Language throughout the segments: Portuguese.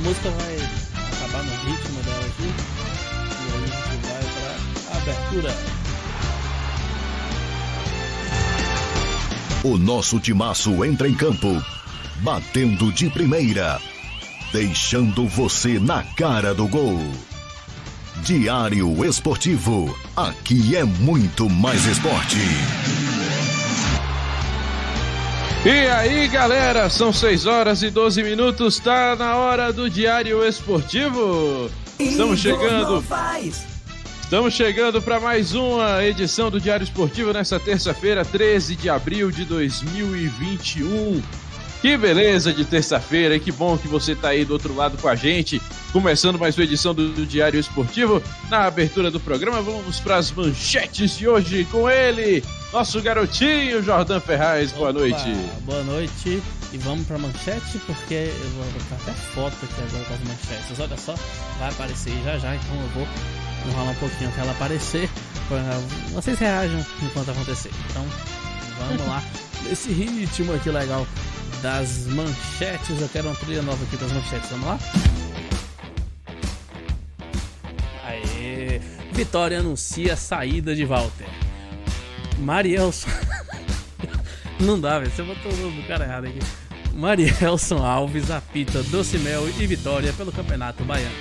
música vai acabar no ritmo dela aqui. E aí a gente vai pra abertura. O nosso timaço entra em campo, batendo de primeira, deixando você na cara do gol. Diário Esportivo, aqui é muito mais esporte. E aí, galera, são 6 horas e 12 minutos, tá na hora do Diário Esportivo. Estamos chegando. Estamos chegando para mais uma edição do Diário Esportivo nessa terça-feira, 13 de abril de 2021. Que beleza de terça-feira, que bom que você tá aí do outro lado com a gente. Começando mais uma edição do, Diário Esportivo. Na abertura do programa, vamos para as manchetes de hoje com ele, nosso garotinho Jordan Ferraz. Boa Opa, noite. Boa noite. E vamos pra manchete, porque eu vou botar até foto aqui agora com as manchetes. Olha só, vai aparecer já já, então eu vou enrolar um pouquinho até ela aparecer. Vocês reajam enquanto acontecer. Então, vamos lá. Nesse ritmo aqui legal das manchetes. Eu quero uma trilha nova aqui das manchetes. Vamos lá? Vitória anuncia saída de Walter. Marielson. Não dá, velho. Você botou o nome do cara errado aqui. Marielson Alves apita Docimel e Vitória pelo Campeonato Baiano.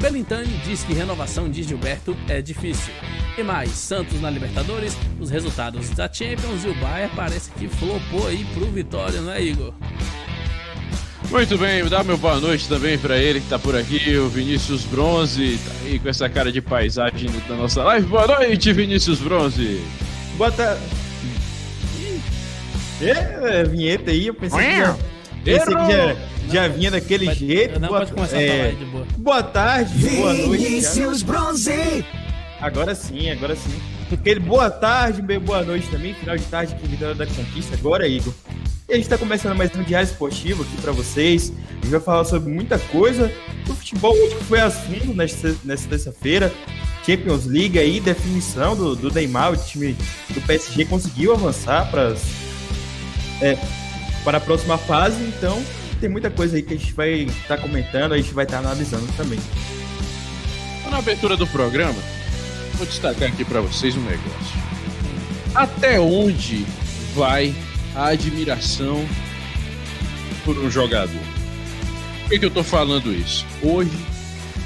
Belintani diz que renovação de Gilberto é difícil. E mais, Santos na Libertadores, os resultados da Champions e o Bayern parece que flopou aí pro Vitória, não é, Igor? Muito bem, dá meu boa noite também para ele que tá por aqui, o Vinícius Bronze, tá aí com essa cara de paisagem da nossa live. Boa noite, Vinícius Bronze. Boa tarde. É, vinheta aí, eu pensei que já, pensei que já, já vinha daquele Pode- jeito. não, boa, pode começar é, a de boa. boa tarde, boa noite. Vinícius Bronze. Agora sim, agora sim. Aquele boa tarde, boa noite também, final de tarde Vitória da Conquista, agora, Igor. E a gente tá começando mais um diário esportivo aqui pra vocês. A gente vai falar sobre muita coisa. O futebol hoje foi assunto nesta, terça-feira. Champions League aí, definição do, do Neymar, o time do PSG conseguiu avançar para é, para a próxima fase, então tem muita coisa aí que a gente vai estar comentando, a gente vai estar analisando também. Então, Na abertura do programa, vou destacar aqui para vocês um negócio. Até onde vai a admiração por um jogador? Por que, que eu tô falando isso? Hoje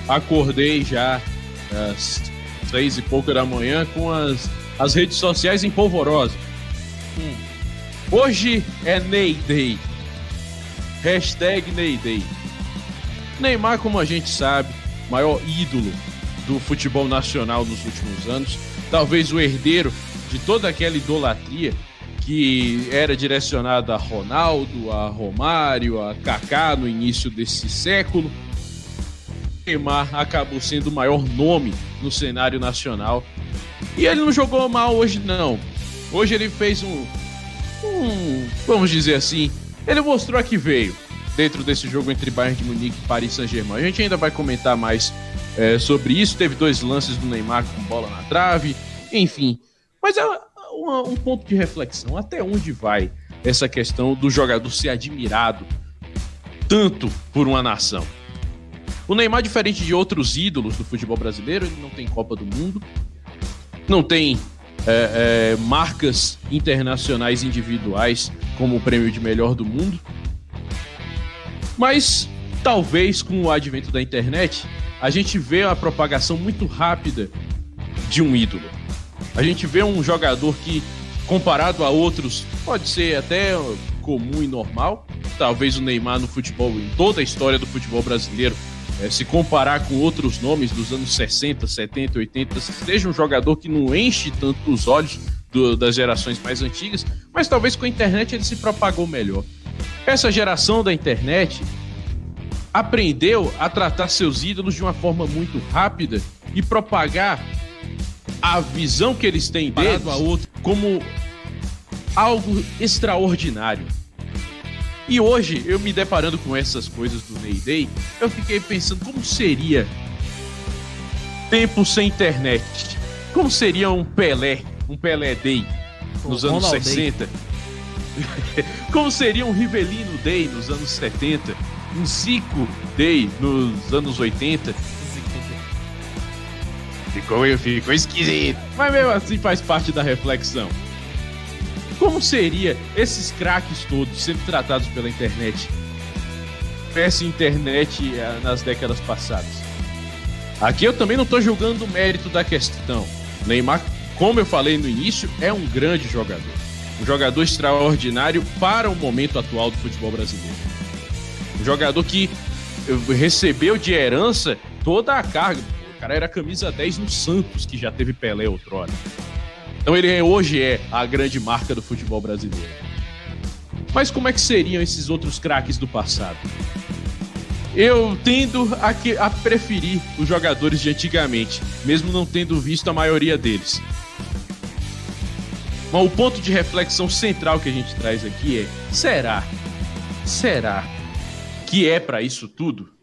acordei já às seis e pouca da manhã com as, as redes sociais em polvorosa. Hum. Hoje é Ney Day. Hashtag Ney Day. Neymar, como a gente sabe, maior ídolo do futebol nacional nos últimos anos, talvez o herdeiro de toda aquela idolatria que era direcionada a Ronaldo, a Romário, a Kaká no início desse século. Neymar acabou sendo o maior nome no cenário nacional. E ele não jogou mal hoje, não. Hoje ele fez um, um vamos dizer assim, ele mostrou a que veio dentro desse jogo entre Bayern de Munique e Paris Saint-Germain. A gente ainda vai comentar mais é, sobre isso. Teve dois lances do Neymar com bola na trave, enfim. Mas é uma- um ponto de reflexão. Até onde vai essa questão do jogador ser admirado tanto por uma nação? O Neymar, diferente de outros ídolos do futebol brasileiro, ele não tem Copa do Mundo, não tem é, é, marcas internacionais individuais como o prêmio de melhor do mundo. Mas talvez com o advento da internet, a gente vê a propagação muito rápida de um ídolo. A gente vê um jogador que, comparado a outros, pode ser até comum e normal. Talvez o Neymar no futebol, em toda a história do futebol brasileiro, eh, se comparar com outros nomes dos anos 60, 70, 80, seja um jogador que não enche tanto os olhos do- das gerações mais antigas, mas talvez com a internet ele se propagou melhor. Essa geração da internet aprendeu a tratar seus ídolos de uma forma muito rápida e propagar a visão que eles têm deles a outro como algo extraordinário. E hoje, eu me deparando com essas coisas do Ney Day, eu fiquei pensando como seria tempo sem internet. Como seria um Pelé, um Pelé Day nos O anos Ronald Day. 60? Como seria um Rivelino Day nos anos 70? um Zico Day nos anos 80. Ficou, ficou esquisito. Mas mesmo assim faz parte da reflexão. Como seria esses craques todos sendo tratados pela internet? Essa internet eh, nas décadas passadas. Aqui eu também não estou julgando o mérito da questão. Neymar, como eu falei no início, é um grande jogador. Um jogador extraordinário para o momento atual do futebol brasileiro. Um jogador que recebeu de herança toda a carga. Cara era camisa 10 no Santos, que já teve Pelé outrora. Então ele é, hoje é a grande marca do futebol brasileiro. Mas como é que seriam esses outros craques do passado? Eu tendo a, que, a preferir os jogadores de antigamente, mesmo não tendo visto a maioria deles. Mas o ponto de reflexão central que a gente traz aqui é: será? Será que é para isso tudo?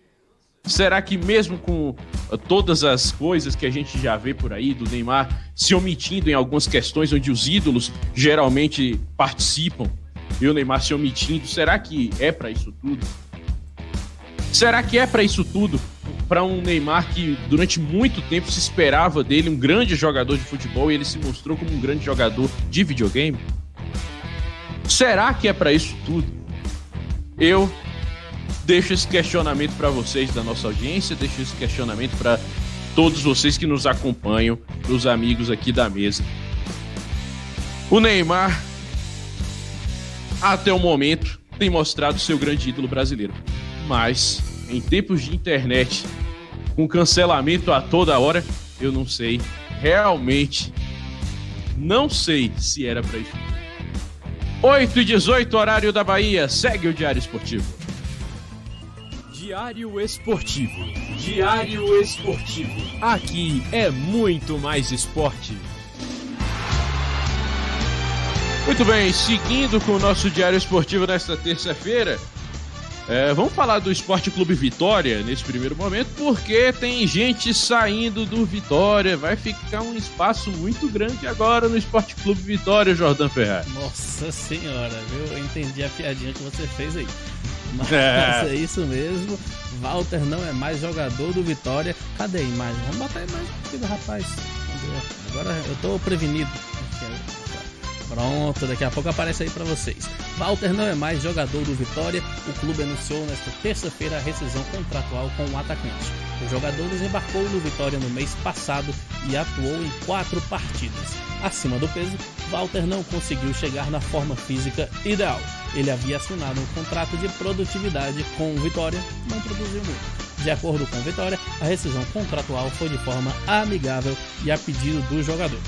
Será que mesmo com uh, todas as coisas que a gente já vê por aí do Neymar se omitindo em algumas questões onde os ídolos geralmente participam e o Neymar se omitindo, será que é para isso tudo? Será que é para isso tudo? Para um Neymar que durante muito tempo se esperava dele um grande jogador de futebol e ele se mostrou como um grande jogador de videogame? Será que é para isso tudo? Eu deixo esse questionamento para vocês da nossa audiência, deixo esse questionamento para todos vocês que nos acompanham, os amigos aqui da mesa. O Neymar, até o momento, tem mostrado seu grande ídolo brasileiro. Mas, em tempos de internet, com cancelamento a toda hora, eu não sei. Realmente, não sei se era para isso. 8 e 18, horário da Bahia. Segue o Diário Esportivo. Diário Esportivo. Diário Esportivo. Aqui é muito mais esporte. Muito bem, seguindo com o nosso Diário Esportivo nesta terça-feira. É, vamos falar do Esporte Clube Vitória nesse primeiro momento, porque tem gente saindo do Vitória. Vai ficar um espaço muito grande agora no Esporte Clube Vitória, Jordan Ferraz. Nossa senhora, viu? Eu entendi a piadinha que você fez aí. Mas é. é isso mesmo. Walter não é mais jogador do Vitória. Cadê a imagem? Vamos botar a imagem aqui do rapaz. Agora eu tô prevenido. Pronto, daqui a pouco aparece aí para vocês. Walter não é mais jogador do Vitória. O clube anunciou nesta terça-feira a rescisão contratual com o atacante. O jogador desembarcou no Vitória no mês passado e atuou em quatro partidas. Acima do peso, Walter não conseguiu chegar na forma física ideal. Ele havia assinado um contrato de produtividade com o Vitória, não produziu muito. De acordo com Vitória, a rescisão contratual foi de forma amigável e a pedido do jogador.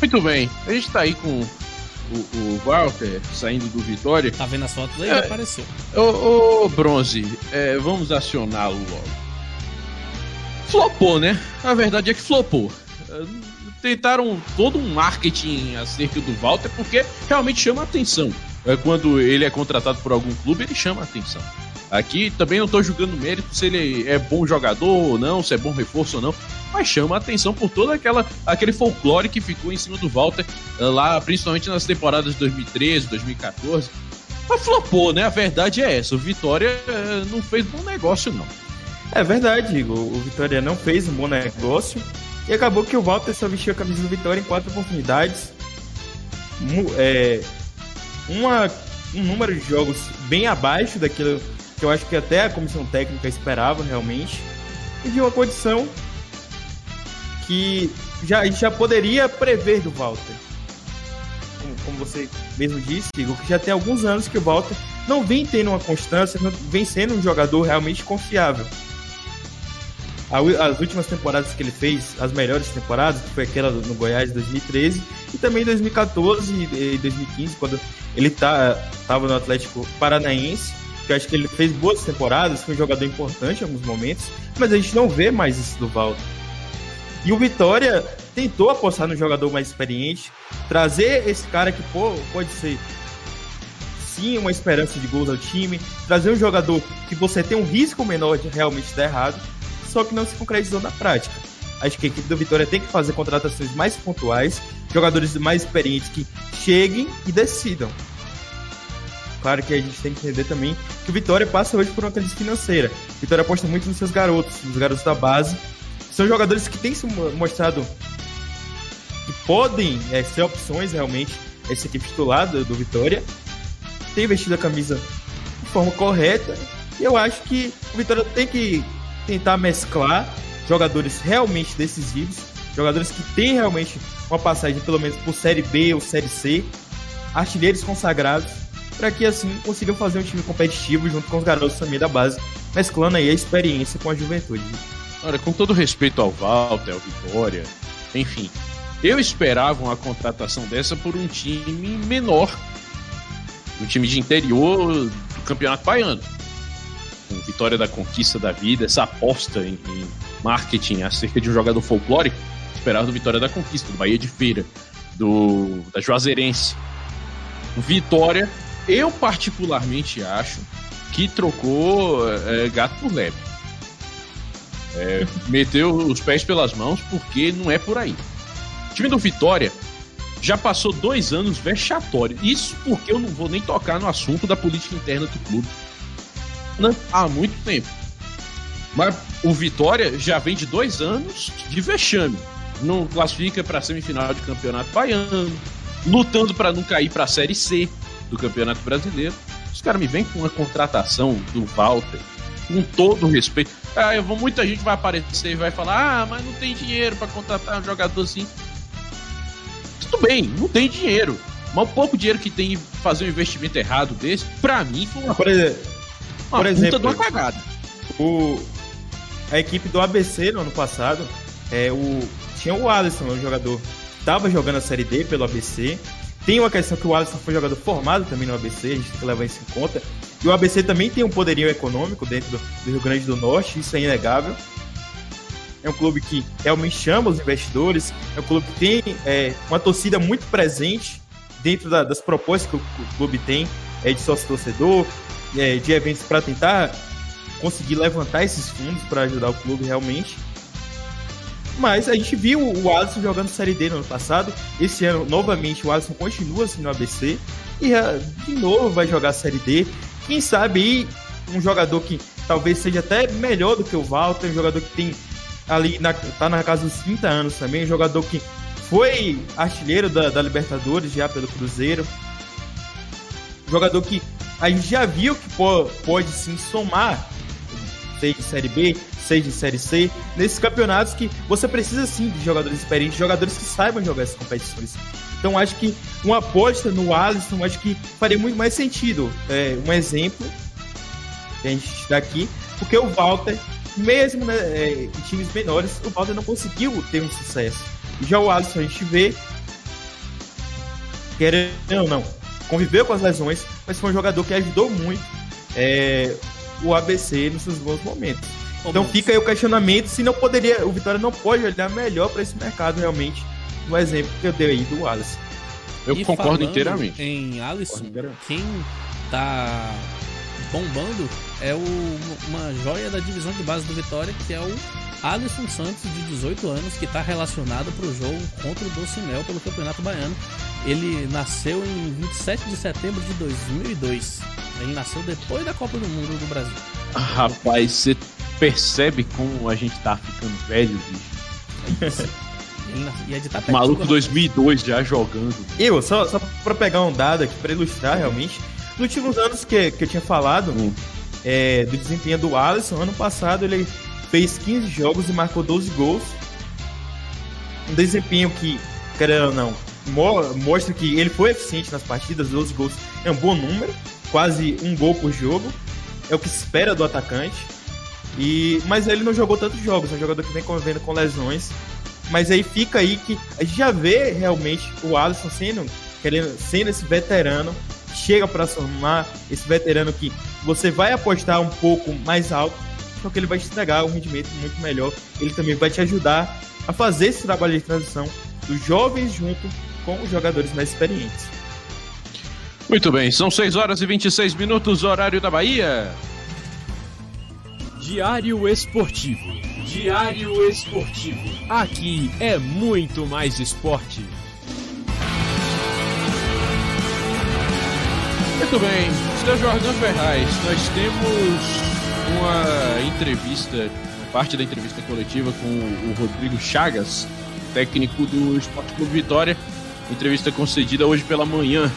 Muito bem, a gente tá aí com o, o Walter saindo do Vitória. Tá vendo as fotos aí? É, apareceu. Ô, ô Bronze, é, vamos acioná-lo logo. Flopou, né? A verdade é que flopou tentaram todo um marketing acerca do Walter porque realmente chama atenção. É, quando ele é contratado por algum clube, ele chama atenção. Aqui também não estou julgando mérito se ele é bom jogador ou não, se é bom reforço ou não, mas chama atenção por todo aquela, aquele folclore que ficou em cima do Walter eh, lá, principalmente nas temporadas de 2013, 2014. Mas flopou, né? A verdade é essa. O Vitória eh, não fez bom negócio, não. É verdade, Igor. O Vitória não fez um bom negócio. E acabou que o Walter só vestiu a camisa do Vitória em quatro oportunidades. É, uma, um número de jogos bem abaixo daquilo que eu acho que até a comissão técnica esperava realmente. E de uma condição que já, já poderia prever do Walter. Como, como você mesmo disse, Igor, que já tem alguns anos que o Walter não vem tendo uma constância, não vem sendo um jogador realmente confiável as últimas temporadas que ele fez, as melhores temporadas, que foi aquela no Goiás de 2013 e também 2014 e 2015, quando ele tá, no Atlético Paranaense, acho que ele fez boas temporadas, foi um jogador importante em alguns momentos, mas a gente não vê mais isso do Valdo. E o Vitória tentou apostar no jogador mais experiente, trazer esse cara que pô, pode ser sim uma esperança de gols ao time, trazer um jogador que você tem um risco menor de realmente dar errado, só que não se concretizou na prática. Acho que a equipe do Vitória tem que fazer contratações mais pontuais, jogadores mais experientes que cheguem e decidam. Claro que a gente tem que entender também que o Vitória passa hoje por uma crise financeira. O Vitória aposta muito nos seus garotos, nos garotos da base. São jogadores que têm se mostrado que podem é, ser opções realmente essa equipe titular do, do Vitória. Tem vestido a camisa de forma correta. E eu acho que o Vitória tem que tentar mesclar jogadores realmente decisivos, jogadores que têm realmente uma passagem pelo menos por Série B ou Série C, artilheiros consagrados, para que assim consigam fazer um time competitivo junto com os garotos também da base, mesclando aí a experiência com a juventude. Olha, com todo respeito ao Walter, ao Vitória, enfim, eu esperava uma contratação dessa por um time menor, um time de interior do Campeonato Baiano. Com Vitória da Conquista da Vida, essa aposta em, em marketing acerca de um jogador folclórico, esperava do Vitória da Conquista, do Bahia de Feira, do da Juazeirense. Vitória eu, particularmente, acho que trocou é, gato por lebre. É, meteu os pés pelas mãos porque não é por aí. O time do Vitória já passou dois anos vexatórios. Isso porque eu não vou nem tocar no assunto da política interna do clube. Não, há muito tempo. Mas o Vitória já vem de dois anos de vexame. Não classifica para a semifinal de campeonato baiano, lutando para não cair para a Série C do Campeonato Brasileiro. Os caras me vêm com uma contratação do Walter, com todo o respeito. Ah, eu vou, muita gente vai aparecer e vai falar: ah, mas não tem dinheiro para contratar um jogador assim. Tudo bem, não tem dinheiro. Mas o pouco dinheiro que tem em fazer um investimento errado desse, pra mim foi uma, por exemplo, uma por exemplo, de uma cagada. O, a equipe do ABC no ano passado, é, o, tinha o Alisson, o jogador, estava jogando a Série D pelo ABC, tem uma questão que o Alisson foi jogador formado também no ABC, a gente tem que levar isso em conta. E o ABC também tem um poderio econômico dentro do, Rio Grande do Norte, isso é inegável. É um clube que realmente chama os investidores, é um clube que tem é, uma torcida muito presente dentro da, das propostas que o, o clube tem é, de sócio-torcedor, é, de eventos para tentar conseguir levantar esses fundos para ajudar o clube realmente. Mas a gente viu o Alisson jogando Série D no ano passado. Esse ano, novamente, o Alisson continua assim no ABC. E ah, de novo vai jogar Série D. Quem sabe um jogador que talvez seja até melhor do que o Walter, um jogador que tem ali, na, tá na casa dos 30 anos também, um jogador que foi artilheiro da, da Libertadores já pelo Cruzeiro. Um jogador que a gente já viu que pode, pode sim somar seja de Série B, seja de Série C, nesses campeonatos que você precisa sim de jogadores experientes, jogadores que saibam jogar essas competições. Então acho que uma aposta no Alisson acho que faria muito mais sentido. É, um exemplo que a gente dá aqui, porque o Walter, mesmo né, é, em times menores, o Walter não conseguiu ter um sucesso. Já o Alisson a gente vê, querendo ou não, conviveu com as lesões, mas foi um jogador que ajudou muito é, o ABC nos seus bons momentos. Então fica aí o questionamento se não poderia, o Vitória não pode olhar melhor para esse mercado realmente, no exemplo que eu dei aí do Wallace. Eu E concordo inteiramente. Em Alisson, quem tá bombando é o, uma joia da divisão de base do Vitória, que é o Alisson Santos, de 18 anos, que está relacionado para o jogo contra o Docimel pelo Campeonato Baiano. Ele nasceu em 27 de setembro de 2002. Ele nasceu depois da Copa do Mundo do Brasil. Rapaz, você percebe como a gente tá ficando velho, bicho? É Tapetinga, maluco rapaz. 2002 já jogando. Eu, só, só para pegar um dado aqui, para ilustrar realmente, nos últimos anos que, que eu tinha falado Hum. é, do desempenho do Alisson, ano passado ele fez 15 jogos e marcou 12 gols. Um desempenho que, querendo ou não, mo- mostra que ele foi eficiente nas partidas, 12 gols é um bom número, quase um gol por jogo, é o que se espera do atacante. E, mas ele não jogou tantos jogos, é um jogador que vem convivendo com lesões. Mas aí fica aí que a gente já vê realmente o Alisson sendo, querendo, sendo esse veterano, que chega para somar, esse veterano que você vai apostar um pouco mais alto, só que ele vai te entregar um rendimento muito melhor. Ele também vai te ajudar a fazer esse trabalho de transição dos jovens junto com os jogadores mais experientes. Muito bem, são 6 horas e 26 minutos, horário da Bahia. Diário Esportivo. Diário Esportivo. Aqui é muito mais esporte. Muito bem, Sr. Jordan Ferraz, nós temos uma entrevista, parte da entrevista coletiva com o Rodrigo Chagas, técnico do Esporte Clube Vitória. Entrevista concedida hoje pela manhã,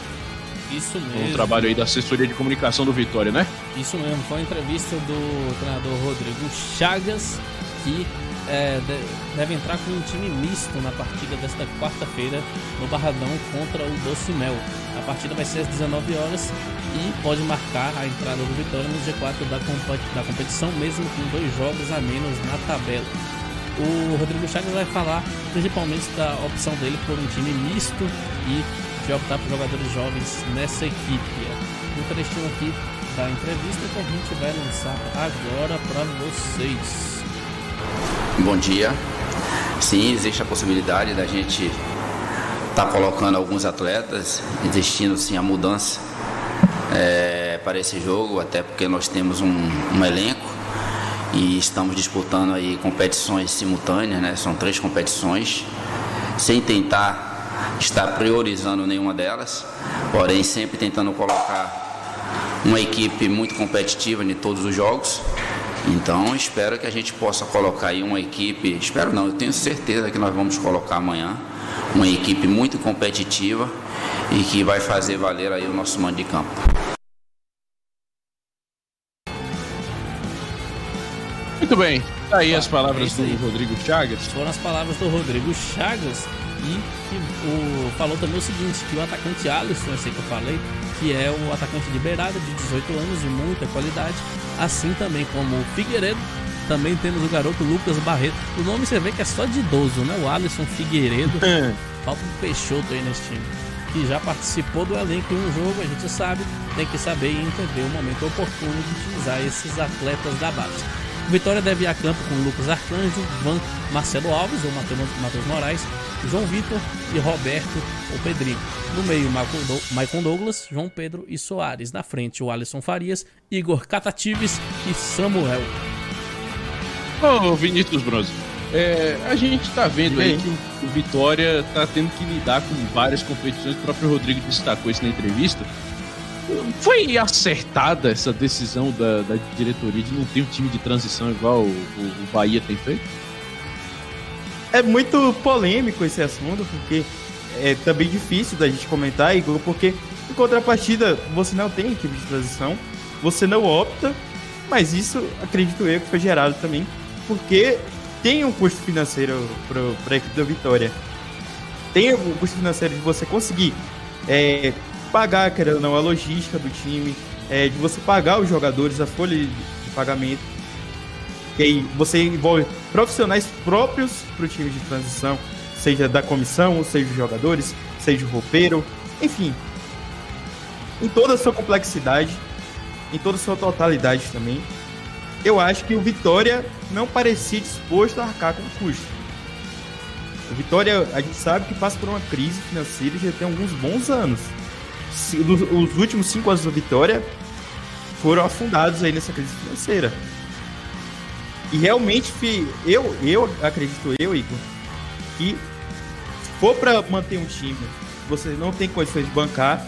Isso mesmo. trabalho aí da assessoria de comunicação do Vitória, né? Isso mesmo, foi uma entrevista do treinador Rodrigo Chagas, que é, de- deve entrar com um time misto na partida desta quarta-feira no Barradão contra o Doce Mel. A partida vai ser às 19 horas e pode marcar a entrada do Vitória no G4 da, compa- da competição, mesmo com dois jogos a menos na tabela. O Rodrigo Chagas vai falar principalmente da opção dele por um time misto e de optar por jogadores jovens nessa equipe. Um trechinho aqui da entrevista que a gente vai lançar agora para vocês. Bom dia. Sim, existe a possibilidade da gente estar colocando alguns atletas, existindo sim a mudança é, para esse jogo, até porque nós temos um, um elenco e estamos disputando aí competições simultâneas, né? São três competições, sem tentar estar priorizando nenhuma delas, porém sempre tentando colocar uma equipe muito competitiva em todos os jogos. Então espero que a gente possa colocar aí uma equipe, espero não, eu tenho certeza que nós vamos colocar amanhã uma equipe muito competitiva e que vai fazer valer aí o nosso mando de campo. Muito bem, tá aí as é palavras aí. do Rodrigo Chagas. Foram as palavras do Rodrigo Chagas e o, falou também o seguinte, que o atacante Alisson, esse que eu falei, que é o atacante de beirada de 18 anos e muita qualidade, assim também como o Figueiredo, também temos o garoto Lucas Barreto. O nome você vê que é só de idoso, né? O Alisson Figueiredo. Falta um Peixoto aí nesse time. Que já participou do elenco em um jogo, a gente sabe, tem que saber e entender o momento oportuno de utilizar esses atletas da base. O Vitória deve ir a campo com Lucas Arcanjo, Van Marcelo Alves, ou Matheus Matheus Moraes, João Vitor e Roberto ou Pedrinho. No meio, Michael Douglas, João Pedro e Soares. Na frente, o Alisson Farias, Igor Catatives e Samuel. Ô, Vinícius Bronze, é, a gente tá vendo aí que o, o Vitória tá tendo que lidar com várias competições, o próprio Rodrigo destacou isso na entrevista. Foi acertada essa decisão da, da diretoria de não ter um time de transição igual o, o- Bahia tem feito? É muito polêmico esse assunto, porque é também difícil da gente comentar, Igor, porque em contrapartida você não tem equipe de transição, você não opta, mas isso acredito eu que foi gerado também porque tem um custo financeiro para a equipe da Vitória. Tem o custo financeiro de você conseguir é, pagar, querendo ou não, a logística do time, é, de você pagar os jogadores, a folha de pagamento. E aí você envolve profissionais próprios para o time de transição, seja da comissão, seja os jogadores, seja o roupeiro, enfim. Em toda a sua complexidade, em toda a sua totalidade também, eu acho que o Vitória não parecia disposto a arcar com o custo. O Vitória, a gente sabe que passa por uma crise financeira já tem alguns bons anos. Os os últimos cinco anos do Vitória foram afundados aí nessa crise financeira. E realmente, eu, eu acredito, eu, Igor, que se for para manter um time, você não tem condições de bancar,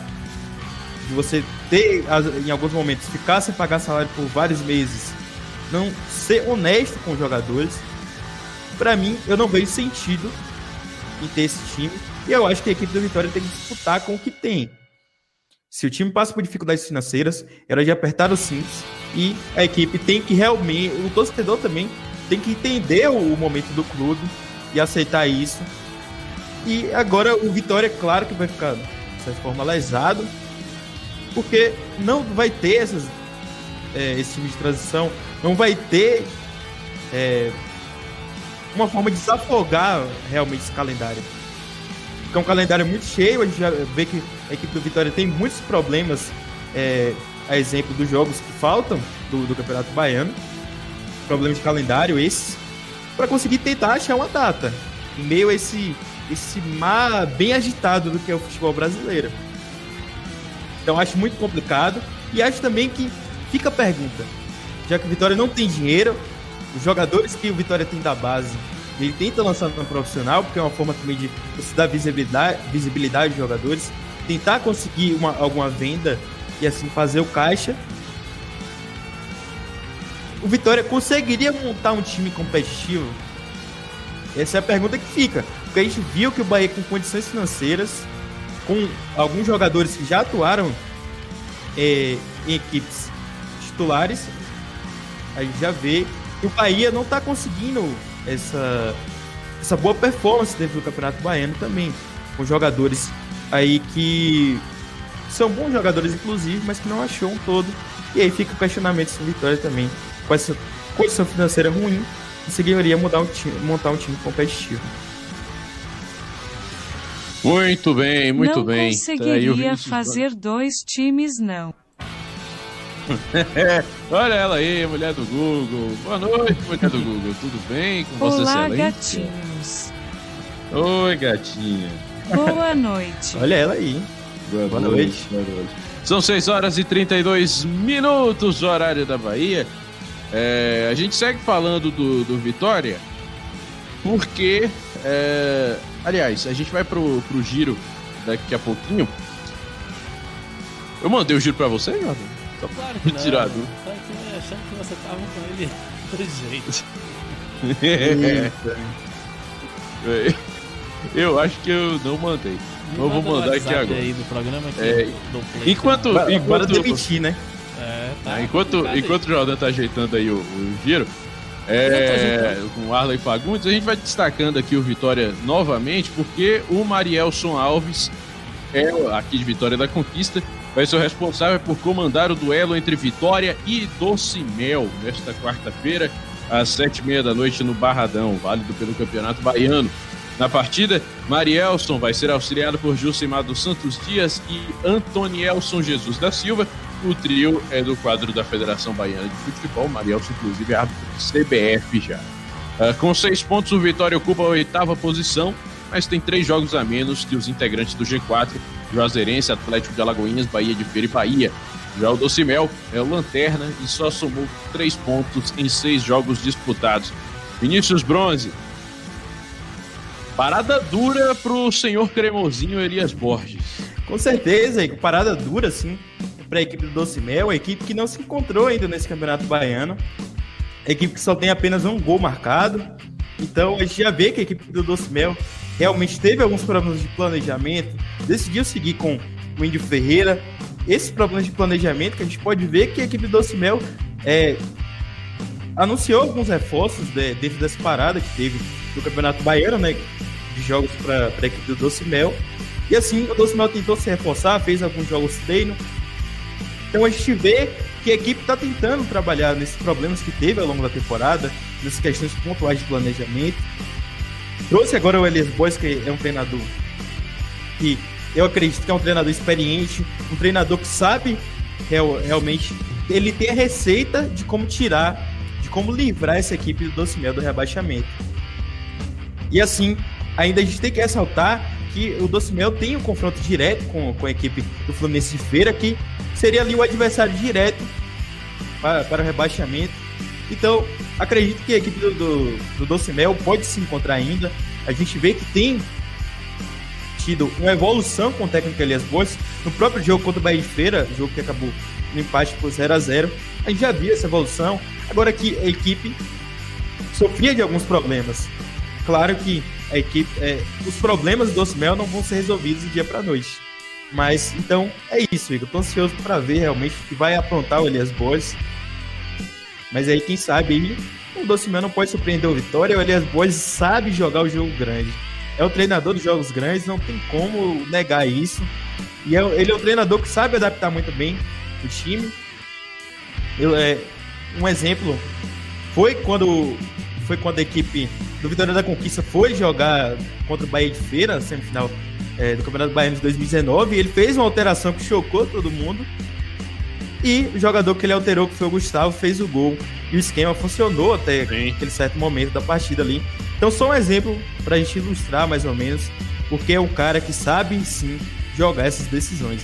de você ter, em alguns momentos, ficar sem pagar salário por vários meses, não ser honesto com os jogadores, para mim, eu não vejo sentido em ter esse time. E eu acho que a equipe do Vitória tem que disputar com o que tem. Se o time passa por dificuldades financeiras, era de apertar os cintos e a equipe tem que realmente, o torcedor também tem que entender o, momento do clube e aceitar isso. E agora o Vitória, claro que vai ficar de certa forma lesado, porque não vai ter essas, é, esse time de transição, não vai ter é, uma forma de desafogar realmente esse calendário. É um calendário muito cheio, a gente já vê que a equipe do Vitória tem muitos problemas, é, a exemplo dos jogos que faltam do, do Campeonato Baiano, problemas de calendário esses, para conseguir tentar achar uma data, em meio a esse, esse mar bem agitado do que é o futebol brasileiro. Então acho muito complicado. E acho também que fica a pergunta, já que o Vitória não tem dinheiro, os jogadores que o Vitória tem da base, ele tenta lançar no profissional, porque é uma forma também de você dar visibilidade, visibilidade aos jogadores, tentar conseguir uma, alguma venda e assim fazer o caixa. O Vitória conseguiria montar um time competitivo? Essa é a pergunta que fica. Porque a gente viu que o Bahia com condições financeiras, com alguns jogadores que já atuaram é, em equipes titulares, a gente já vê que o Bahia não está conseguindo essa, essa boa performance dentro do Campeonato Baiano também, com jogadores aí que são bons jogadores, inclusive, mas que não achou um todo. E aí fica o questionamento se o Vitória também, com essa condição financeira ruim, conseguiria mudar um time, montar um time competitivo. Muito bem, muito não bem. Não conseguiria fazer dois times, não. Olha ela aí, mulher do Google. Boa noite, mulher do Google. Tudo bem com você, Olá, gatinhos. Oi, gatinha. Boa noite. Olha ela aí. Boa, Boa noite. noite. Boa noite. São 6 horas e 32 minutos, o horário da Bahia. É, a gente segue falando do, do Vitória, porque, é, aliás, a gente vai pro, pro giro daqui a pouquinho. Eu mandei o giro pra você, Jordan? Tô claro que Tirado. não. Tô aqui achando que você tava com ele do jeito. é. Eu acho que eu não mandei. Eu vou mandar aqui agora. Aí do programa aqui, é, do enquanto, enquanto, enquanto demitir, né? É, tá. enquanto, enquanto o Jordan tá ajeitando aí o, o giro, é, com o Arley Fagundes, a gente vai destacando aqui o Vitória novamente, porque o Marielson Alves é aqui de Vitória da Conquista, vai ser o responsável por comandar o duelo entre Vitória e Docimel nesta quarta-feira, às sete e meia da noite no Barradão, válido pelo Campeonato Baiano. Na partida, Marielson vai ser auxiliado por Jusimar dos Santos Dias e Antonielson Jesus da Silva. O trio é do quadro da Federação Baiana de Futebol. Marielson, inclusive, é árbitro do CBF já. Uh, com seis pontos, o Vitória ocupa a oitava posição, mas tem três jogos a menos que os integrantes do G4, Juazeirense, Atlético de Alagoinhas, Bahia de Feira e Bahia. Já o Docimel é o lanterna e só somou três pontos em seis jogos disputados. Vinícius Bronze, Parada dura pro senhor cremosinho Elias Borges. Com certeza, parada dura, sim, para a equipe do Doce Mel, a equipe que não se encontrou ainda nesse campeonato baiano, a equipe que só tem apenas um gol marcado. Então a gente já vê que a equipe do Doce Mel realmente teve alguns problemas de planejamento, decidiu seguir com o Índio Ferreira. Esses problemas de planejamento que a gente pode ver que a equipe do Doce Mel é, anunciou alguns reforços de, dentro dessa parada que teve no Campeonato Baiano, né? De jogos para a equipe do Doce Mel. E assim, o Doce Mel tentou se reforçar, fez alguns jogos treino. Então a gente vê que a equipe está tentando trabalhar nesses problemas que teve ao longo da temporada, nessas questões pontuais de planejamento. Trouxe agora o Elias Boys, que é um treinador que eu acredito que é um treinador experiente, um treinador que sabe real, realmente. Ele tem a receita de como tirar, de como livrar essa equipe do Doce Mel do rebaixamento. E assim, ainda a gente tem que ressaltar que o Docimel tem um confronto direto com, com a equipe do Fluminense de Feira, que seria ali o adversário direto para, para o rebaixamento. Então, acredito que a equipe do, do, do pode se encontrar ainda. A gente vê que tem tido uma evolução com o técnico Elias Boas. No próprio jogo contra o Bahia de Feira, jogo que acabou no empate por 0 a 0 a gente já viu essa evolução. Agora que a equipe sofria de alguns problemas Claro que a equipe, é, os problemas do Osmel não vão ser resolvidos do dia para noite. Mas então é isso, Igor. Tô ansioso para ver realmente o que vai aprontar o Elias Boas. Mas aí, quem sabe, aí, o Docimel não pode surpreender o Vitória. O Elias Boas sabe jogar o jogo grande. É o treinador dos jogos grandes, não tem como negar isso. E é, ele é um treinador que sabe adaptar muito bem o time. Eu, é, um exemplo foi quando foi quando a equipe do Vitória da Conquista foi jogar contra o Bahia de Feira, semifinal é, do Campeonato Baiano de 2019, e ele fez uma alteração que chocou todo mundo. E o jogador que ele alterou, que foi o Gustavo, fez o gol. E o esquema funcionou até Sim. aquele certo momento da partida ali. Então, só um exemplo para a gente ilustrar mais ou menos, porque é um cara que sabe sim jogar essas decisões.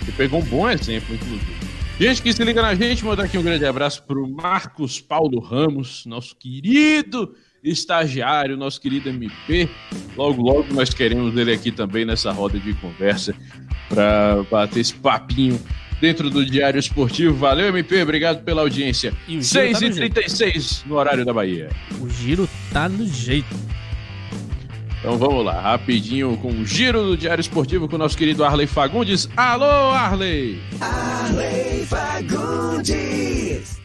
Você pegou um bom exemplo, inclusive. Gente que se liga na gente, mandar aqui um grande abraço para o Marcos Paulo Ramos, nosso querido estagiário, nosso querido MP. Logo, logo nós queremos ele aqui também nessa roda de conversa para bater esse papinho dentro do Diário Esportivo. Valeu, MP, obrigado pela audiência. 6h36 tá no horário da Bahia. O giro tá no jeito. Então vamos lá, rapidinho com o giro do Diário Esportivo com o nosso querido Arley Fagundes. Alô, Arley! Arley Fagundes!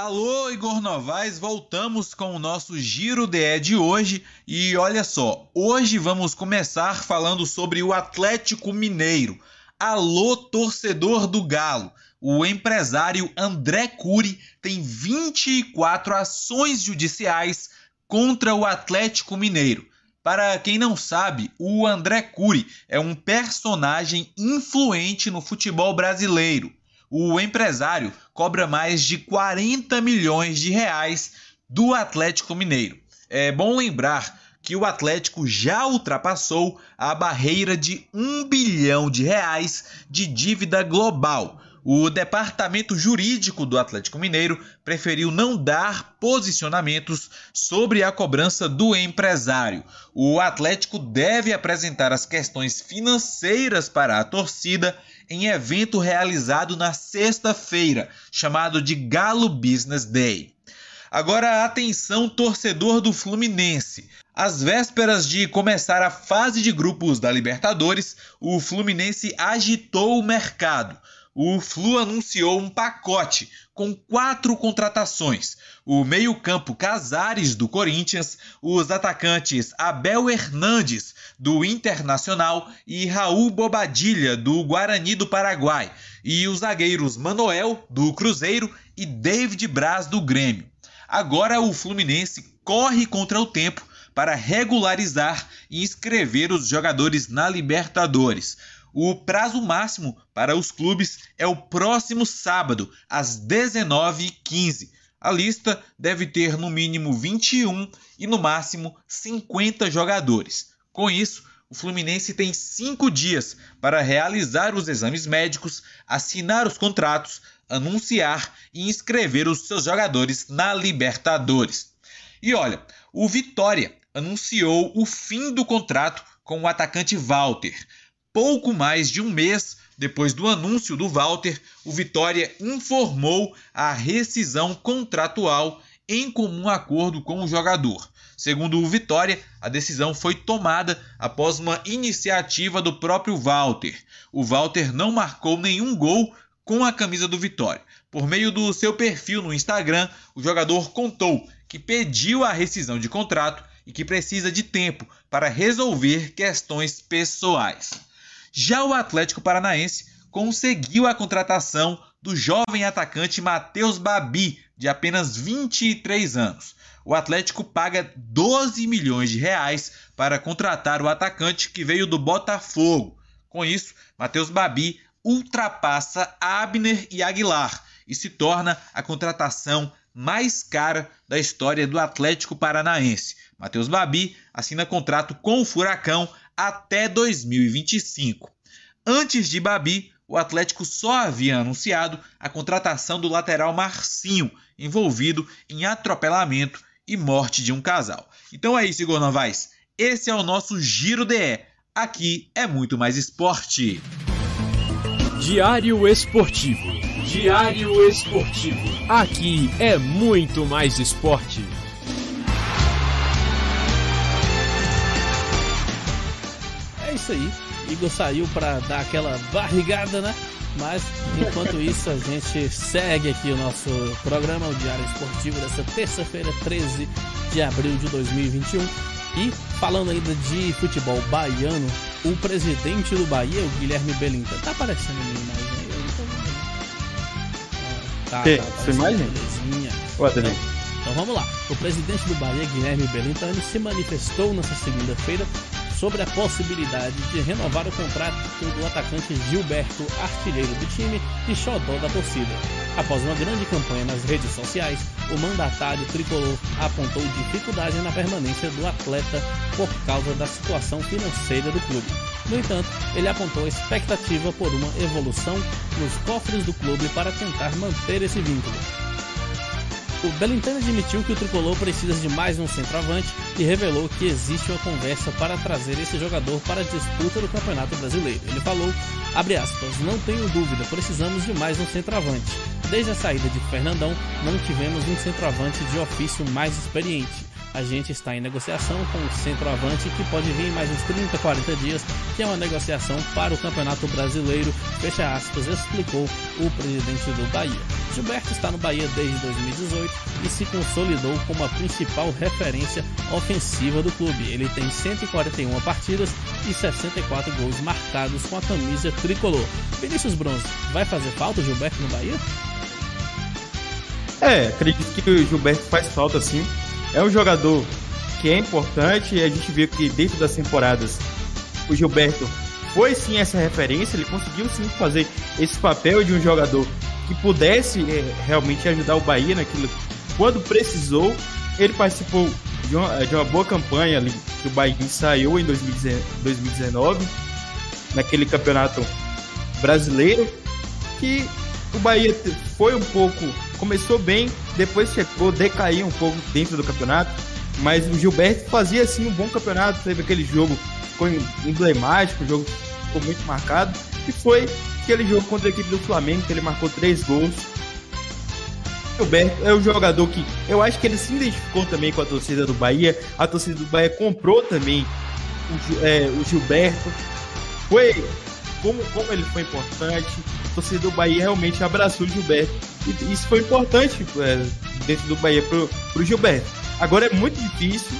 Alô, Igor Novaes, voltamos com o nosso Giro DE de hoje. E olha só, hoje vamos começar falando sobre o Atlético Mineiro. Alô, torcedor do Galo! O empresário André Cury tem 24 ações judiciais contra o Atlético Mineiro. Para quem não sabe, o André Cury é um personagem influente no futebol brasileiro. O empresário cobra mais de 40 milhões de reais do Atlético Mineiro. É bom lembrar que o Atlético já ultrapassou a barreira de 1 bilhão de reais de dívida global, o departamento jurídico do Atlético Mineiro preferiu não dar posicionamentos sobre a cobrança do empresário. O Atlético deve apresentar as questões financeiras para a torcida em evento realizado na sexta-feira, chamado de Galo Business Day. Agora atenção, torcedor do Fluminense. Às vésperas de começar a fase de grupos da Libertadores, o Fluminense agitou o mercado o Flu anunciou um pacote com quatro contratações: o meio-campo Casares do Corinthians, os atacantes Abel Hernandes do Internacional e Raul Bobadilha do Guarani do Paraguai, e os zagueiros Manoel do Cruzeiro e David Braz do Grêmio. Agora o Fluminense corre contra o tempo para regularizar e inscrever os jogadores na Libertadores. O prazo máximo para os clubes é o próximo sábado, às 19h15. A lista deve ter no mínimo 21 e no máximo 50 jogadores. Com isso, o Fluminense tem cinco dias para realizar os exames médicos, assinar os contratos, anunciar e inscrever os seus jogadores na Libertadores. E olha, o Vitória anunciou o fim do contrato com o atacante Walter pouco mais de um mês depois do anúncio do Walter, o Vitória informou a rescisão contratual em comum acordo com o jogador. Segundo o Vitória, a decisão foi tomada após uma iniciativa do próprio Walter. O Walter não marcou nenhum gol com a camisa do Vitória. Por meio do seu perfil no Instagram, o jogador contou que pediu a rescisão de contrato e que precisa de tempo para resolver questões pessoais. Já o Atlético Paranaense conseguiu a contratação do jovem atacante Matheus Babi, de apenas 23 anos. O Atlético paga 12 milhões de reais para contratar o atacante que veio do Botafogo. Com isso, Matheus Babi ultrapassa Abner e Aguilar e se torna a contratação mais cara da história do Atlético Paranaense. Matheus Babi assina contrato com o Furacão até 2025. Antes de Babi, o Atlético só havia anunciado a contratação do lateral Marcinho, envolvido em atropelamento e morte de um casal. Então é isso, Igor Novaes. Esse é o nosso Giro DE. Aqui é muito mais esporte. Diário Esportivo. Diário Esportivo. Aqui é muito mais esporte. É isso aí. Igor saiu para dar aquela barrigada, né? Mas enquanto isso, a gente segue aqui o nosso programa, o Diário Esportivo, dessa terça-feira, 13 de abril de 2021. E falando ainda de futebol baiano, o presidente do Bahia, o Guilherme Belinta, tá aparecendo na imagem aí? Eu vendo. Tá, que? tá imagem? Então, então vamos lá. O presidente do Bahia, Guilherme Belinta, se manifestou nessa segunda-feira sobre a possibilidade de renovar o contrato do atacante Gilberto, artilheiro do time e xodó da torcida. Após uma grande campanha nas redes sociais, o mandatário tricolor apontou dificuldade na permanência do atleta por causa da situação financeira do clube. No entanto, ele apontou expectativa por uma evolução nos cofres do clube para tentar manter esse vínculo. O Belintani admitiu que o tricolor precisa de mais um centroavante e revelou que existe uma conversa para trazer esse jogador para a disputa do Campeonato Brasileiro. Ele falou, aspas, não tenho dúvida, precisamos de mais um centroavante. Desde a saída de Fernandão, não tivemos um centroavante de ofício mais experiente a gente está em negociação com o centroavante que pode vir em mais uns 30, 40 dias, que é uma negociação para o Campeonato Brasileiro, fecha aspas, explicou o presidente do Bahia. Gilberto está no Bahia desde 2018 e se consolidou como a principal referência ofensiva do clube. Ele tem 141 partidas e 64 gols marcados com a camisa tricolor. Vinícius Bronze, vai fazer falta o Gilberto no Bahia? É, acredito que o Gilberto faz falta sim é um jogador que é importante e a gente viu que dentro das temporadas o Gilberto foi sim essa referência, ele conseguiu sim fazer esse papel de um jogador que pudesse é, realmente ajudar o Bahia naquilo quando precisou. Ele participou de uma, de uma boa campanha ali que o Bahia saiu em 2019 naquele campeonato brasileiro que o Bahia foi um pouco começou bem, depois chegou, decaiu um pouco dentro do campeonato, mas o Gilberto fazia assim um bom campeonato, teve aquele jogo, ficou emblemático, o jogo ficou muito marcado, e foi aquele jogo contra a equipe do Flamengo, que ele marcou três gols. O Gilberto é um jogador que eu acho que ele se identificou também com a torcida do Bahia, a torcida do Bahia comprou também o, é, o Gilberto, foi como, como ele foi importante, a torcida do Bahia realmente abraçou o Gilberto. E isso foi importante é, dentro do Bahia pro, pro Gilberto. Agora é muito difícil,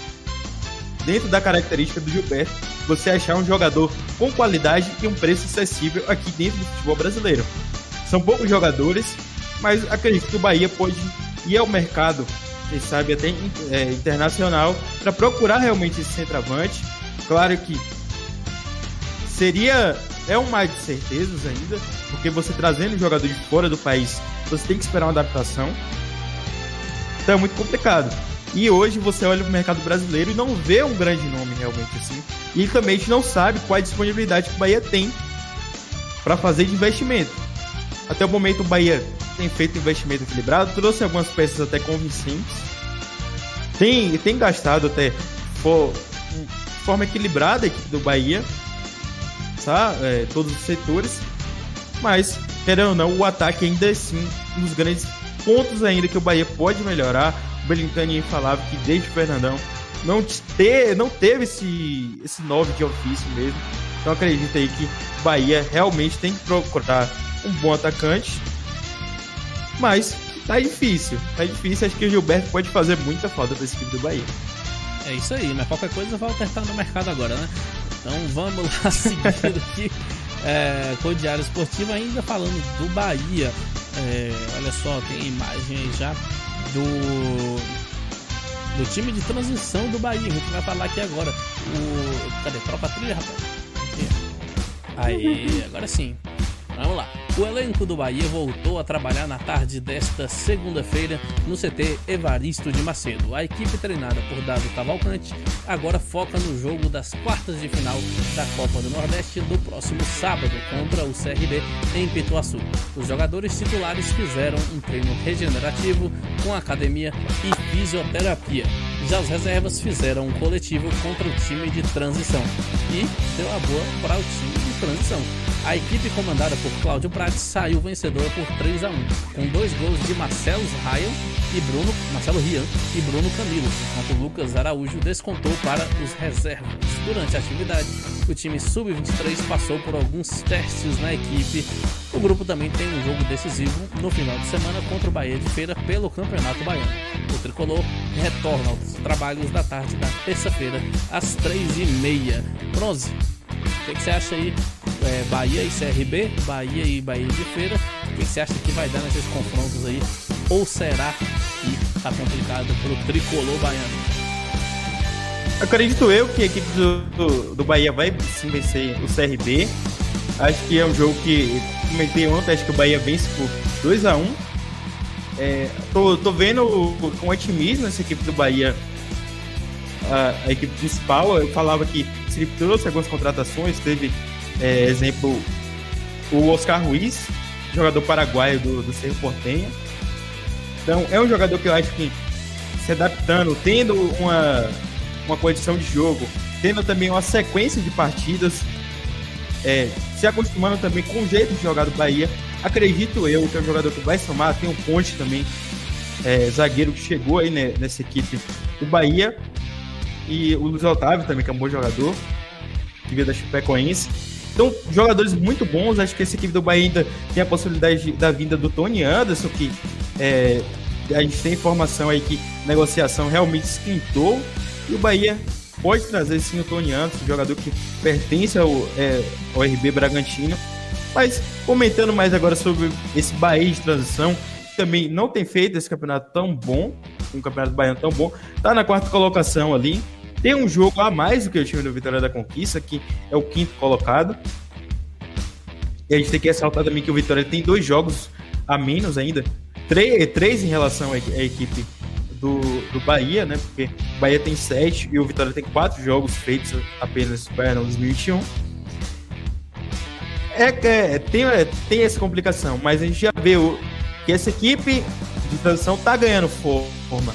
dentro da característica do Gilberto, você achar um jogador com qualidade e um preço acessível aqui dentro do futebol brasileiro. São poucos jogadores, mas acredito que o Bahia pode ir ao mercado, quem sabe até é, internacional, para procurar realmente esse centroavante. Claro que seria é um mar de certezas ainda, porque você trazendo um jogador de fora do país, você tem que esperar uma adaptação. Então é muito complicado. E hoje você olha para o mercado brasileiro e não vê um grande nome realmente assim. E também a gente não sabe qual a disponibilidade que o Bahia tem para fazer de investimento. Até o momento o Bahia tem feito investimento equilibrado, trouxe algumas peças até convincentes. Tem, tem gastado até de forma equilibrada a equipe do Bahia é, todos os setores, mas, querendo ou não, o ataque ainda é sim um dos grandes pontos ainda que o Bahia pode melhorar. O Belintani falava que desde o Fernandão não, ter, não teve esse, esse nove de ofício mesmo. Então acredito aí que o Bahia realmente tem que procurar um bom atacante. Mas tá difícil, tá difícil. Acho que o Gilberto pode fazer muita falta para esse time do Bahia. É isso aí, mas qualquer coisa vai estar no mercado agora, né? Então vamos lá seguindo aqui é, com o Diário Esportivo, ainda falando do Bahia. É, olha só, tem imagem aí já do, do time de transição do Bahia. A gente vai falar aqui agora. O, cadê? Tropa trilha, rapaz? Aí, agora sim. Vamos lá. O elenco do Bahia voltou a trabalhar na tarde desta segunda-feira no CT Evaristo de Macedo. A equipe treinada por Dado Cavalcante agora foca no jogo das quartas de final da Copa do Nordeste do próximo sábado contra o CRB em Pituaçu. Os jogadores titulares fizeram um treino regenerativo com academia e fisioterapia. Já as reservas fizeram um coletivo contra o time de transição e deu a boa para o time de transição. A equipe comandada por Cláudio Prates saiu vencedora por 3 a 1, com dois gols de Marcelo Ryan e Bruno, Marcelo Rian e Bruno Camilo, enquanto Lucas Araújo descontou para os reservas. Durante a atividade, o time sub-23 passou por alguns testes na equipe. O grupo também tem um jogo decisivo no final de semana contra o Bahia de Feira pelo Campeonato Baiano. O tricolor retorna aos trabalhos da tarde da terça-feira às 3h30. Bronze, o que você acha aí? É, Bahia e CRB, Bahia e Bahia de Feira. O que, você acha que vai dar nesses confrontos aí? Ou será que tá complicado pro tricolor baiano? Acredito eu que a equipe do, do, do, Bahia vai sim vencer o CRB. Acho que é um jogo que comentei ontem, acho que o Bahia vence por 2 a 1 é, tô, tô vendo com otimismo essa equipe do Bahia, a, a, equipe principal. Eu falava que se ele trouxe algumas contratações, teve é, exemplo o Oscar Ruiz, jogador paraguaio do, do Cerro Portenha. Então é um jogador que eu acho que se adaptando, tendo uma, uma condição de jogo, tendo também uma sequência de partidas, é, se acostumando também com o jeito de jogar do Bahia, acredito eu que é um jogador que vai somar, tem um Ponte também, é, zagueiro que chegou aí né, nessa equipe do Bahia, e o Luiz Otávio também, que é um bom jogador, que veio da Chapecoense. Então, jogadores muito bons. Acho que essa equipe do Bahia ainda tem a possibilidade da vinda do Tony Anderson, que é, a gente tem informação aí que a negociação realmente esquentou. E o Bahia pode trazer sim o Tony Anderson, jogador que pertence ao, é, ao RB Bragantino. Mas comentando mais agora sobre esse Bahia de transição, que também não tem feito esse campeonato tão bom, um campeonato baiano tão bom, tá na quarta colocação ali, tem um jogo a mais do que o time do Vitória da Conquista, que é o quinto colocado. E a gente tem que ressaltar também que o Vitória tem dois jogos a menos ainda. Três, três em relação à equipe do, do Bahia, né? Porque o Bahia tem sete e o Vitória tem quatro jogos feitos apenas para 2021. É, é, tem, é, tem essa complicação, mas a gente já vê o, que essa equipe de transição tá ganhando forma.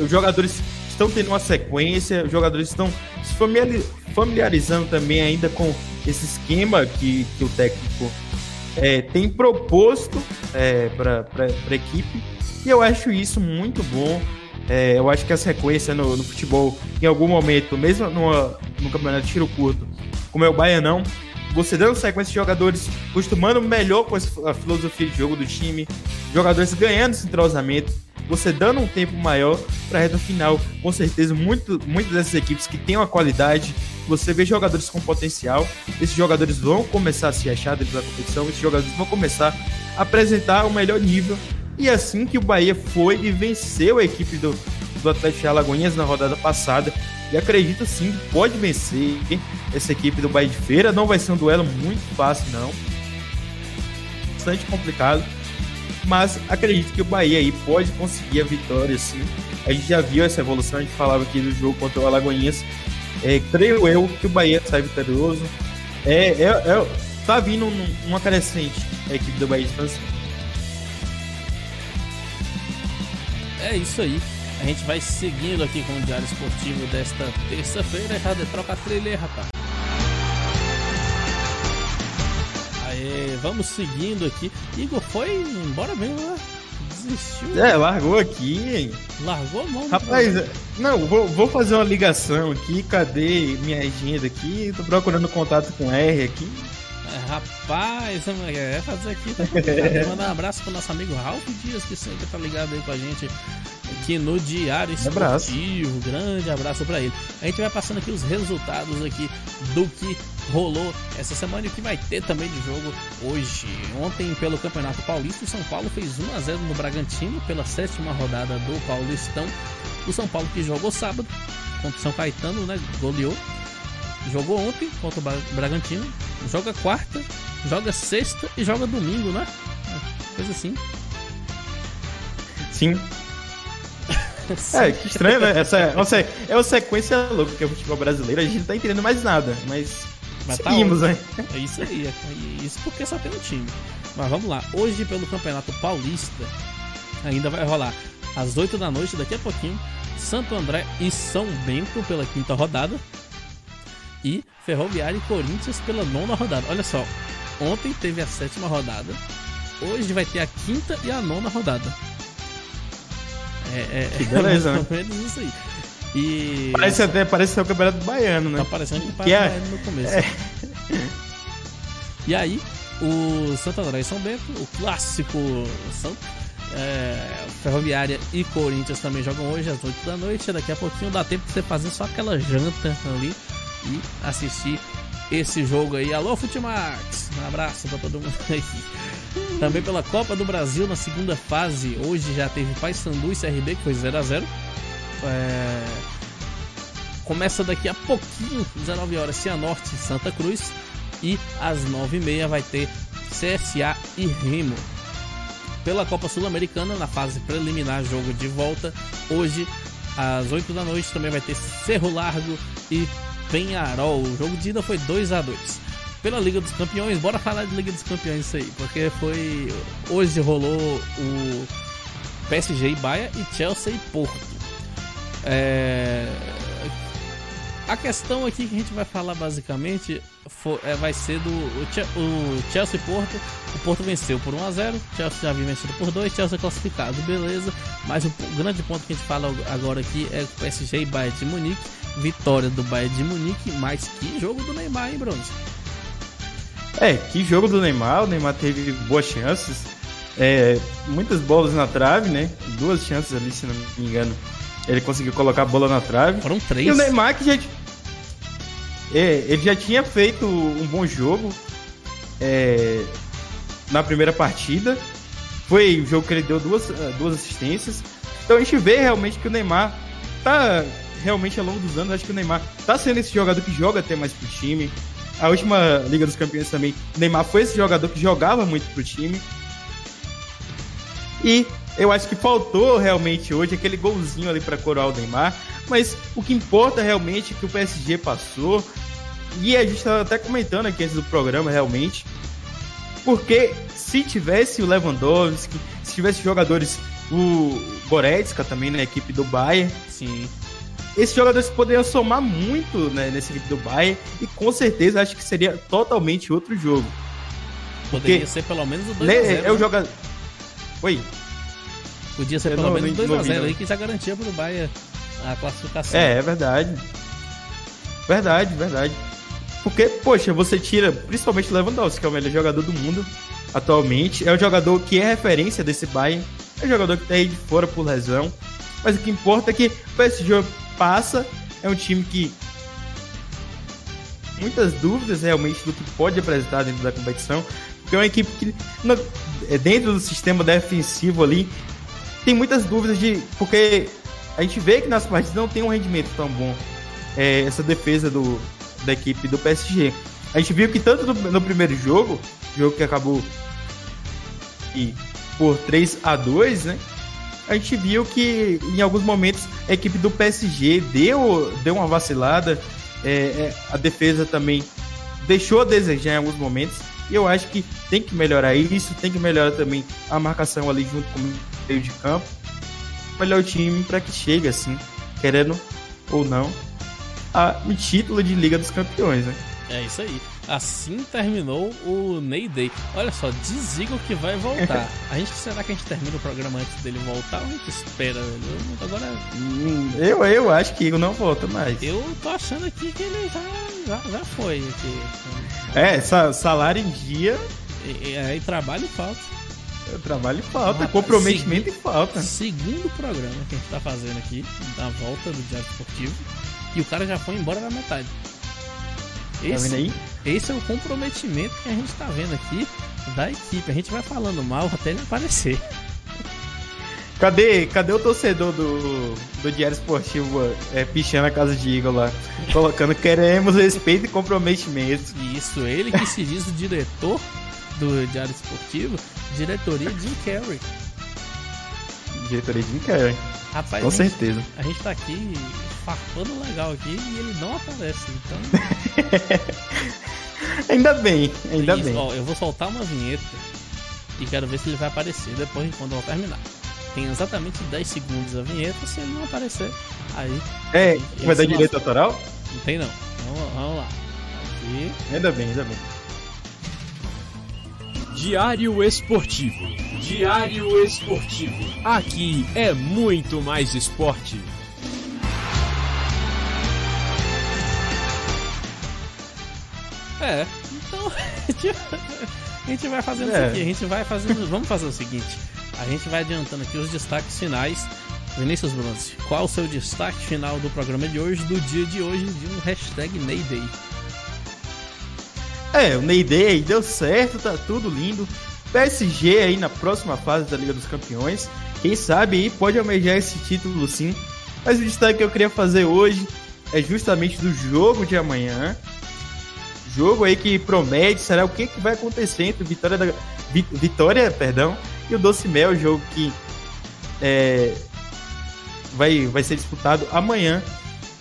Os jogadores estão tendo uma sequência, os jogadores estão se familiarizando também ainda com esse esquema que, que o técnico é, tem proposto é, para a equipe. E eu acho isso muito bom. É, eu acho que a sequência no, no, futebol, em algum momento, mesmo numa, no campeonato de tiro curto, como é o Baianão, você dando sequência de jogadores acostumando melhor com a filosofia de jogo do time, jogadores ganhando esse entrosamento, você dando um tempo maior para a reta final. Com certeza, muito, muitas dessas equipes que têm uma qualidade, você vê jogadores com potencial, esses jogadores vão começar a se achar dentro da competição, esses jogadores vão começar a apresentar o melhor nível. E assim que o Bahia foi e venceu a equipe do, do Atlético Alagoinhas na rodada passada, e acredito sim que pode vencer essa equipe do Bahia de Feira. Não vai ser um duelo muito fácil, não. Bastante complicado mas acredito que o Bahia aí pode conseguir a vitória, sim. A gente já viu essa evolução, a gente falava aqui do jogo contra o Alagoinhas. É, creio eu que o Bahia sai vitorioso. É, é, é, tá vindo uma crescente a equipe do Bahia de França. É isso aí. A gente vai seguindo aqui com o Diário Esportivo desta terça-feira. Errado é troca a trilha, rapaz. Vamos seguindo aqui. Igor foi embora mesmo, né? Desistiu. É, largou aqui. Largou a mão. Rapaz, não, vou, vou fazer uma ligação aqui. Cadê minha agenda aqui? Tô procurando contato com R aqui. É, rapaz, é fazer aqui. Tá Mandar um abraço pro nosso amigo Ralph Dias, que sempre tá ligado aí com a gente aqui no Diário Esportivo. Abraço. Grande abraço para ele. A gente vai passando aqui os resultados aqui do que rolou essa semana e o que vai ter também de jogo hoje. Ontem, pelo Campeonato Paulista, o São Paulo fez 1 a 0 no Bragantino pela sétima rodada do Paulistão. O São Paulo que jogou sábado contra o São Caetano, né? Goleou. Jogou ontem contra o Bragantino. Joga quarta, joga sexta e joga domingo, né? Coisa assim. Sim, é, que estranho, né? Essa é, é uma sequência louca que é o futebol brasileiro. A gente não tá entendendo mais nada, mas, mas tá seguimos, né? É isso aí. É isso porque só tem um time. Mas vamos lá. Hoje, pelo Campeonato Paulista, ainda vai rolar às 8 da noite, daqui a pouquinho, Santo André e São Bento pela quinta rodada. E Ferroviário e Corinthians pela nona rodada. Olha só, ontem teve a sétima rodada. Hoje vai ter a quinta e a nona rodada. É, é, que beleza, né? isso aí. E... Parece até parece ser o campeonato baiano, né? Tá parecendo que, que é... no começo. É. E aí, o Santo André e São Bento, o clássico Santo, é, Ferroviária e Corinthians também jogam hoje às 8 da noite. Daqui a pouquinho dá tempo de você fazer só aquela janta ali e assistir esse jogo aí. Alô, Futimax! Um abraço pra todo mundo aí. Também pela Copa do Brasil na segunda fase. Hoje já teve Paysandu e CRB, que foi 0 a 0 é... Começa daqui a pouquinho, 19 horas, Cianorte Santa Cruz. E às 9h30 vai ter CSA e Remo. Pela Copa Sul-Americana, na fase preliminar, jogo de volta. Hoje, às 8 da noite, também vai ter Cerro Largo e Penharol. O jogo de ida foi 2 a 2 pela Liga dos Campeões. Bora falar de Liga dos Campeões isso aí, porque foi hoje rolou o PSG e Bahia e Chelsea e Porto. É... A questão aqui que a gente vai falar basicamente é, vai ser do o, o Chelsea Porto. O Porto venceu por 1 a 0 o Chelsea já havia vencido por 2, Chelsea classificado, beleza. Mas o, o, grande ponto que a gente fala agora aqui é o PSG e Bayern de Munique. Vitória do Bayern de Munique, mas que jogo do Neymar, hein, Bronze? É, que jogo do Neymar. O Neymar teve boas chances. É, muitas bolas na trave, né? Duas chances ali, se não me engano. Ele conseguiu colocar a bola na trave. Foram três. E o Neymar que já. É, ele já tinha feito um bom jogo é, na primeira partida. Foi o jogo que ele deu duas, duas assistências. Então a gente vê realmente que o Neymar tá realmente ao longo dos anos, acho que o Neymar tá sendo esse jogador que joga até mais pro time. A última Liga dos Campeões também, o Neymar foi esse jogador que jogava muito pro time. E eu acho que faltou realmente hoje aquele golzinho ali para coroar o Neymar. Mas o que importa realmente é que o PSG passou. E a gente estava até comentando aqui antes do programa, realmente. Porque se tivesse o Lewandowski, se tivesse jogadores, o Goretzka também na equipe do Bayern. Sim. Esses jogadores poderiam somar muito né, nessa equipe do Bayern. E com certeza acho que seria totalmente outro jogo. Poderia Porque, ser pelo menos o 2x0. É, é o jogador. Oi. Podia ser eu pelo menos 2x0 aí que já garantia pro Bahia a classificação. É, é verdade. Verdade, verdade. Porque, poxa, você tira principalmente o Lewandowski, que é o melhor jogador do mundo atualmente. É um jogador que é referência desse Bayern. É um jogador que tá aí de fora por lesão. Mas o que importa é que o PSG passa. É um time que. Muitas dúvidas realmente do que pode apresentar dentro da competição. Porque é uma equipe que, é dentro do sistema defensivo ali, tem muitas dúvidas de. Porque a gente vê que nas partidas não tem um rendimento tão bom. É, essa defesa do, da equipe do PSG. A gente viu que tanto no, no primeiro jogo, jogo que acabou e por 3 a 2 né? A gente viu que em alguns momentos a equipe do PSG deu, deu uma vacilada. É, é, a defesa também deixou a desejar em alguns momentos. E eu acho que tem que melhorar isso, tem que melhorar também a marcação ali junto com meio de campo. Melhor o time para que chegue, assim, querendo ou não, a um título de Liga dos Campeões, né? É isso aí. Assim terminou o Ney Day. Olha só, Ziggler que vai voltar. A gente será que a gente termina o programa antes dele voltar ou a gente espera? Eu, agora hum, eu, eu acho que ele não volta mais. Eu tô achando aqui que ele já, já, já foi aqui. É, salário em dia. E, e aí trabalho falta. É, trabalho e falta, ah, comprometimento e falta. Segundo programa que a gente tá fazendo aqui, da volta do Diário Esportivo, e o cara já foi embora na metade. Esse, tá vendo aí? Esse é o comprometimento que a gente tá vendo aqui da equipe. A gente vai falando mal até ele aparecer. Cadê, cadê o torcedor do, do Diário Esportivo é, pichando a casa de Igor lá? Colocando queremos respeito e comprometimento. Isso, ele que se diz o diretor do Diário Esportivo, diretoria Jim Carrey. Diretoria Jim Carrey. Rapaz, Com a certeza. Gente, a gente tá aqui farpando legal aqui e ele não aparece, então. ainda bem, ainda Isso, bem. Ó, eu vou soltar uma vinheta e quero ver se ele vai aparecer depois de quando eu terminar. Tem exatamente 10 segundos a vinheta, se ele não aparecer, aí. É, vai dar direito autoral? Não tem não. Vamos, vamos lá. Aqui. Ainda bem, ainda bem. Diário Esportivo. Diário Esportivo. Aqui é muito mais esporte. É, então a gente vai fazendo é. isso aqui, a gente vai fazendo. Vamos fazer o seguinte: a gente vai adiantando aqui os destaques finais. Vinícius Bronze, qual o seu destaque final do programa de hoje, do dia de hoje, de um hashtag Neyday? É, o Neyday aí deu certo, tá tudo lindo. PSG aí na próxima fase da Liga dos Campeões. Quem sabe aí pode almejar esse título sim. Mas o destaque que eu queria fazer hoje é justamente do jogo de amanhã, jogo aí que promete, será o que, que vai acontecer entre Vitória, da, Vitória perdão, e o Doce Mel, jogo que é, vai, vai ser disputado amanhã.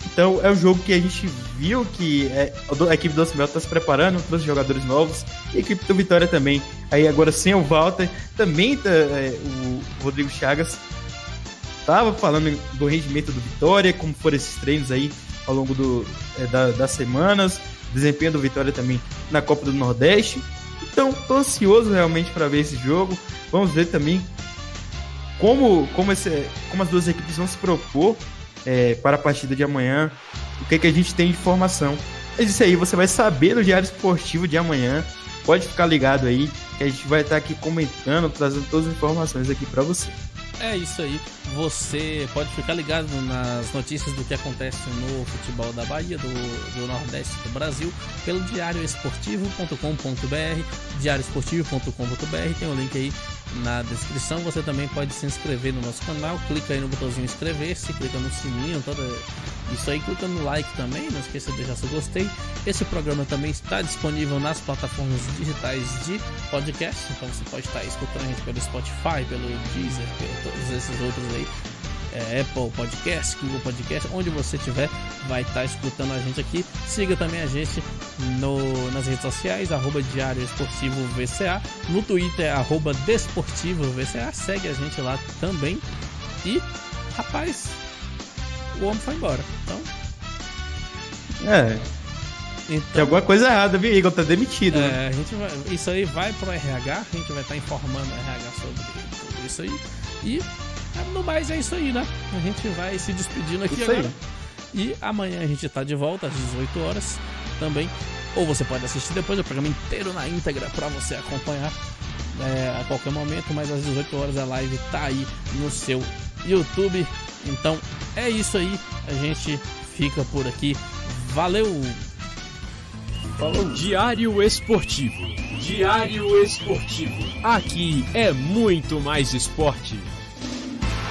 Então é um jogo que a gente viu que é, a equipe do Mel está se preparando, trouxe jogadores novos, e a equipe do Vitória também. Aí agora sem o Walter, também tá, é, o Rodrigo Chagas tava falando do rendimento do Vitória, como foram esses treinos aí ao longo do, é, da, das semanas, desempenho do Vitória também na Copa do Nordeste. Então, tô ansioso realmente para ver esse jogo. Vamos ver também como, como, esse, como as duas equipes vão se propor é, para a partida de amanhã, o que, que a gente tem de informação. Mas isso aí você vai saber no Diário Esportivo de amanhã. Pode ficar ligado aí, que a gente vai estar aqui comentando, trazendo todas as informações aqui para você. É isso aí. Você pode ficar ligado nas notícias do que acontece no futebol da Bahia, do, do Nordeste do Brasil, pelo diarioesportivo.com.br, diarioesportivo.com.br, tem o um link aí na descrição. Você também pode se inscrever no nosso canal, clica aí no botãozinho inscrever-se, clica no sininho, toda isso aí, clica no like também, não esqueça de deixar seu gostei. Esse programa também está disponível nas plataformas digitais de podcast, então você pode estar escutando a gente pelo Spotify, pelo Deezer, pelo todos esses outros aí. É, Apple Podcast, Google Podcast, onde você estiver, vai estar escutando a gente aqui. Siga também a gente no, nas redes sociais, arroba Diário Esportivo VCA, no Twitter, arroba Desportivo VCA, segue a gente lá também. E, rapaz, o homem foi embora. Então. É. Então, Tem alguma coisa errada, viu, Igor? Tá demitido. É, né? a gente vai, isso aí vai pro RH, a gente vai estar tá informando o RH sobre isso aí. E no mais é isso aí, né? A gente vai se despedindo aqui isso agora. Aí. E amanhã a gente tá de volta às 18 horas também. Ou você pode assistir depois o programa inteiro na íntegra para você acompanhar é, a qualquer momento, mas às 18 horas a live tá aí no seu YouTube. Então é isso aí, a gente fica por aqui. Valeu! Falou. Diário Esportivo. Diário Esportivo. Aqui é muito mais esporte.